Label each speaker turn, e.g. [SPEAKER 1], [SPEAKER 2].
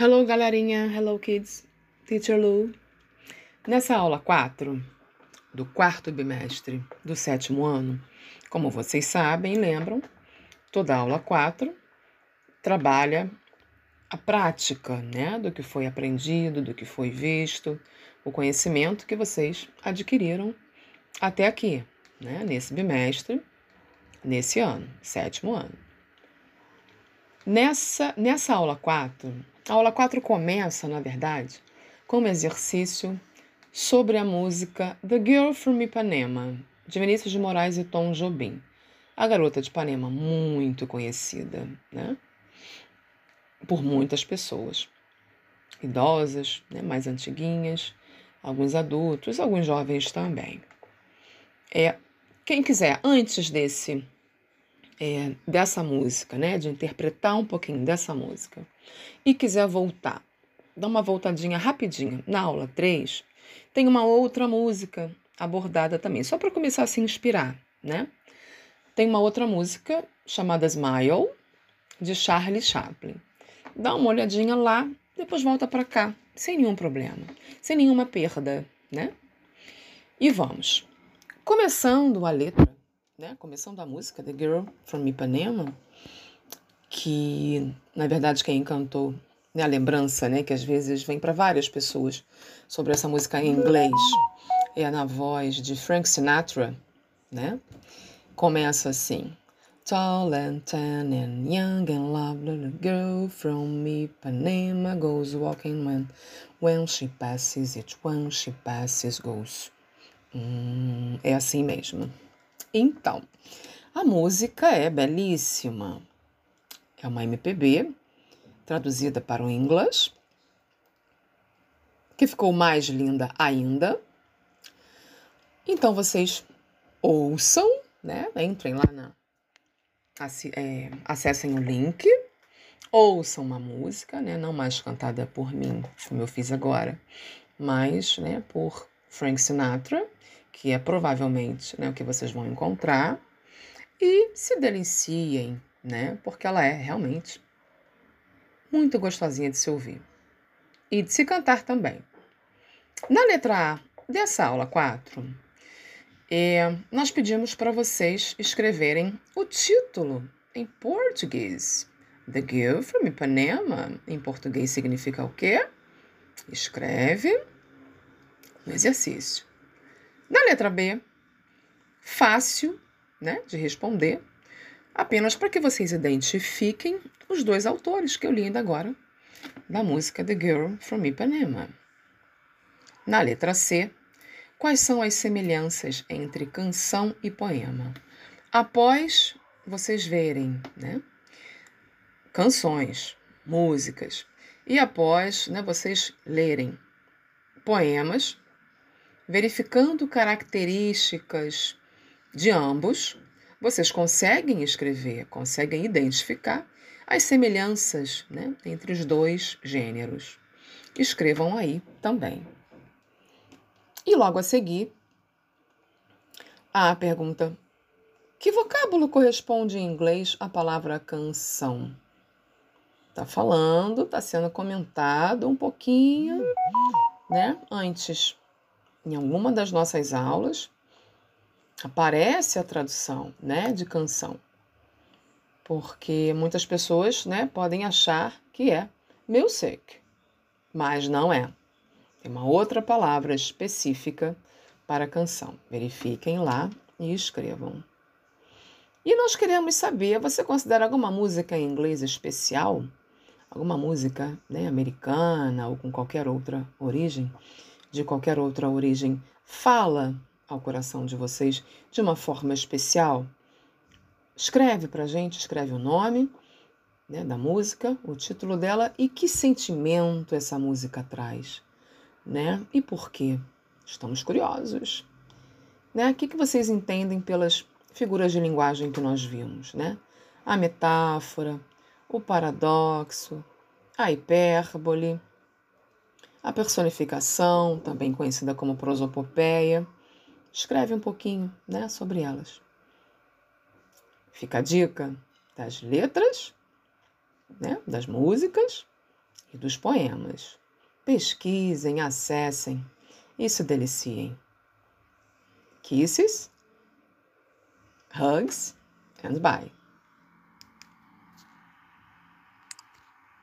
[SPEAKER 1] Hello, galerinha. Hello, kids. Teacher Lu. Nessa aula 4 do quarto bimestre do sétimo ano, como vocês sabem e lembram, toda aula 4 trabalha a prática, né, do que foi aprendido, do que foi visto, o conhecimento que vocês adquiriram até aqui, né, nesse bimestre, nesse ano, sétimo ano. Nessa, nessa aula 4, a aula 4 começa, na verdade, como exercício sobre a música The Girl from Ipanema, de Vinícius de Moraes e Tom Jobim. A garota de Ipanema, muito conhecida, né? Por muitas pessoas. Idosas, né? mais antiguinhas, alguns adultos, alguns jovens também. É, quem quiser, antes desse é, dessa música, né, de interpretar um pouquinho dessa música, e quiser voltar, dá uma voltadinha rapidinha na aula 3, tem uma outra música abordada também, só para começar a se inspirar, né? Tem uma outra música chamada Smile, de Charlie Chaplin. Dá uma olhadinha lá, depois volta para cá, sem nenhum problema, sem nenhuma perda, né? E vamos. Começando a letra, né? Começando a música The Girl from Ipanema, que na verdade quem cantou, né, a lembrança, né, que às vezes vem para várias pessoas sobre essa música em inglês, é na voz de Frank Sinatra, né? Começa assim: Tall and tan and young and lovely little girl from Ipanema goes walking when when she passes each one she passes goes. Hum, é assim mesmo. Então, a música é belíssima. É uma MPB traduzida para o inglês, que ficou mais linda ainda. Então vocês ouçam, né? Entrem lá na. É, acessem o link, ouçam uma música, né? Não mais cantada por mim, como eu fiz agora, mas né, por Frank Sinatra que é provavelmente né, o que vocês vão encontrar, e se deliciem, né? Porque ela é realmente muito gostosinha de se ouvir e de se cantar também. Na letra A dessa aula 4, é, nós pedimos para vocês escreverem o título em português. The Girl from Ipanema, em português significa o quê? Escreve no exercício. Na letra B, fácil né, de responder, apenas para que vocês identifiquem os dois autores que eu li ainda agora da música The Girl from Ipanema. Na letra C, quais são as semelhanças entre canção e poema? Após vocês verem né, canções, músicas, e após né, vocês lerem poemas, verificando características de ambos, vocês conseguem escrever, conseguem identificar as semelhanças né, entre os dois gêneros. Escrevam aí também. E logo a seguir, a pergunta: que vocábulo corresponde em inglês à palavra canção? Tá falando, tá sendo comentado um pouquinho, né? Antes em alguma das nossas aulas, aparece a tradução né, de canção. Porque muitas pessoas né, podem achar que é music, mas não é. Tem uma outra palavra específica para canção. Verifiquem lá e escrevam. E nós queremos saber: você considera alguma música em inglês especial? Alguma música né, americana ou com qualquer outra origem? De qualquer outra origem fala ao coração de vocês de uma forma especial? Escreve para a gente, escreve o nome né, da música, o título dela e que sentimento essa música traz, né? E por quê? Estamos curiosos. Né? O que, que vocês entendem pelas figuras de linguagem que nós vimos, né? A metáfora, o paradoxo, a hipérbole, a personificação, também conhecida como prosopopeia. Escreve um pouquinho né, sobre elas. Fica a dica das letras, né, das músicas e dos poemas. Pesquisem, acessem e se deliciem. Kisses, hugs and bye.